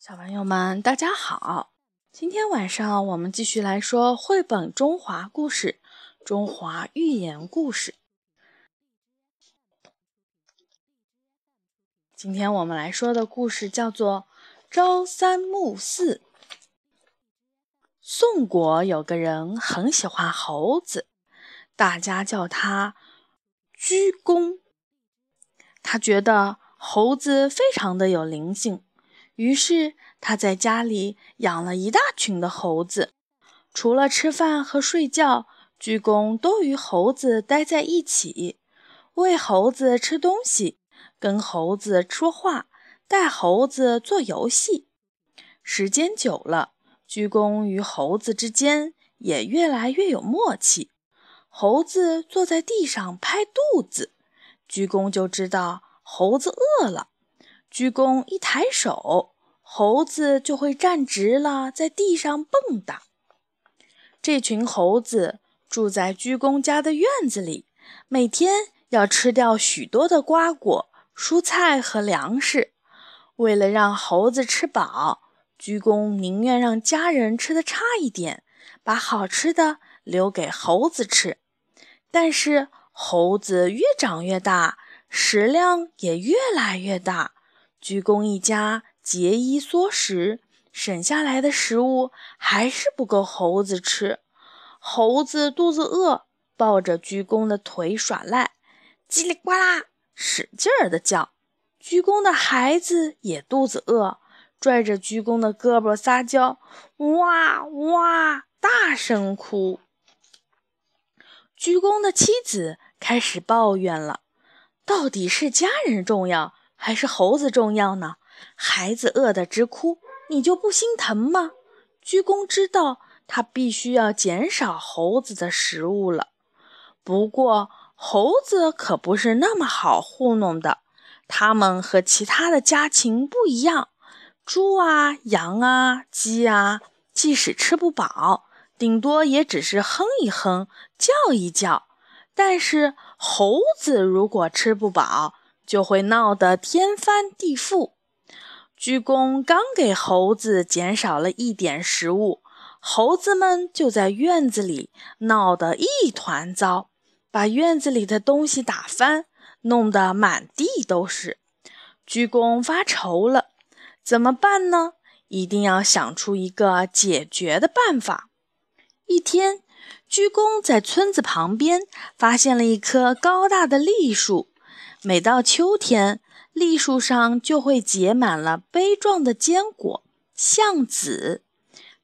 小朋友们，大家好！今天晚上我们继续来说绘本中华故事《中华寓言故事》。今天我们来说的故事叫做《朝三暮四》。宋国有个人很喜欢猴子，大家叫他鞠公。他觉得猴子非常的有灵性。于是他在家里养了一大群的猴子，除了吃饭和睡觉，鞠躬都与猴子待在一起，喂猴子吃东西，跟猴子说话，带猴子做游戏。时间久了，鞠躬与猴子之间也越来越有默契。猴子坐在地上拍肚子，鞠躬就知道猴子饿了。鞠躬一抬手，猴子就会站直了，在地上蹦跶。这群猴子住在鞠躬家的院子里，每天要吃掉许多的瓜果、蔬菜和粮食。为了让猴子吃饱，鞠躬宁愿让家人吃的差一点，把好吃的留给猴子吃。但是猴子越长越大，食量也越来越大。鞠躬一家节衣缩食，省下来的食物还是不够猴子吃。猴子肚子饿，抱着鞠躬的腿耍赖，叽里呱啦使劲儿的叫。鞠躬的孩子也肚子饿，拽着鞠躬的胳膊撒娇，哇哇大声哭。鞠躬的妻子开始抱怨了：到底是家人重要？还是猴子重要呢？孩子饿得直哭，你就不心疼吗？鞠躬知道他必须要减少猴子的食物了。不过猴子可不是那么好糊弄的，它们和其他的家禽不一样。猪啊、羊啊、鸡啊，即使吃不饱，顶多也只是哼一哼、叫一叫。但是猴子如果吃不饱，就会闹得天翻地覆。鞠躬刚给猴子减少了一点食物，猴子们就在院子里闹得一团糟，把院子里的东西打翻，弄得满地都是。鞠躬发愁了，怎么办呢？一定要想出一个解决的办法。一天，鞠躬在村子旁边发现了一棵高大的栗树。每到秋天，栗树上就会结满了杯状的坚果——橡子，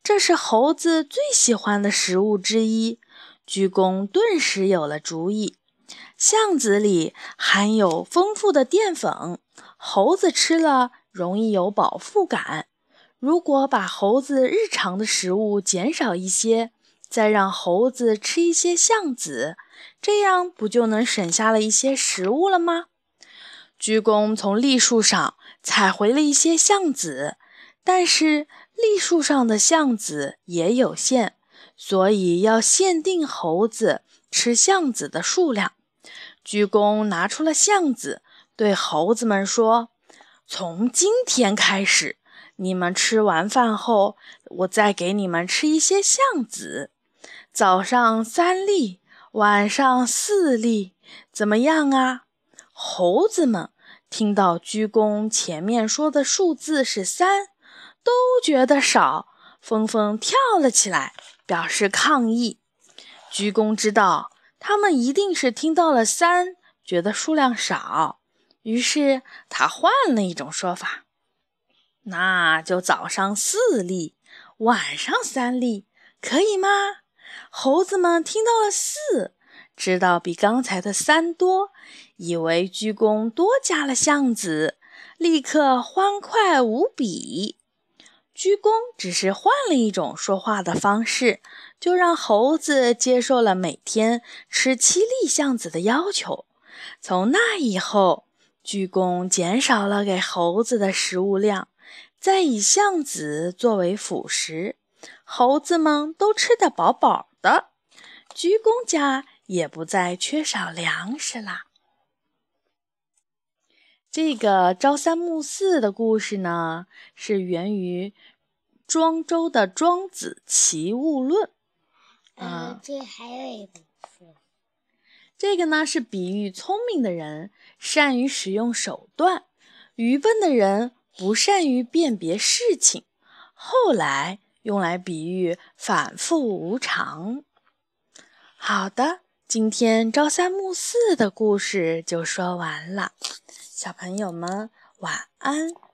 这是猴子最喜欢的食物之一。鞠躬顿时有了主意：橡子里含有丰富的淀粉，猴子吃了容易有饱腹感。如果把猴子日常的食物减少一些，再让猴子吃一些橡子。这样不就能省下了一些食物了吗？鞠躬从栗树上采回了一些橡子，但是栗树上的橡子也有限，所以要限定猴子吃橡子的数量。鞠躬拿出了橡子，对猴子们说：“从今天开始，你们吃完饭后，我再给你们吃一些橡子，早上三粒。”晚上四粒，怎么样啊？猴子们听到鞠躬前面说的数字是三，都觉得少，纷纷跳了起来，表示抗议。鞠躬知道他们一定是听到了三，觉得数量少，于是他换了一种说法：那就早上四粒，晚上三粒，可以吗？猴子们听到了四，知道比刚才的三多，以为鞠躬多加了橡子，立刻欢快无比。鞠躬只是换了一种说话的方式，就让猴子接受了每天吃七粒橡子的要求。从那以后，鞠躬减少了给猴子的食物量，再以橡子作为辅食，猴子们都吃得饱饱。的鞠躬家也不再缺少粮食啦。这个朝三暮四的故事呢，是源于庄周的《庄子·齐物论》。啊，这还有一本书。这个呢是比喻聪明的人善于使用手段，愚笨的人不善于辨别事情。后来用来比喻反复无常。好的，今天朝三暮四的故事就说完了。小朋友们，晚安。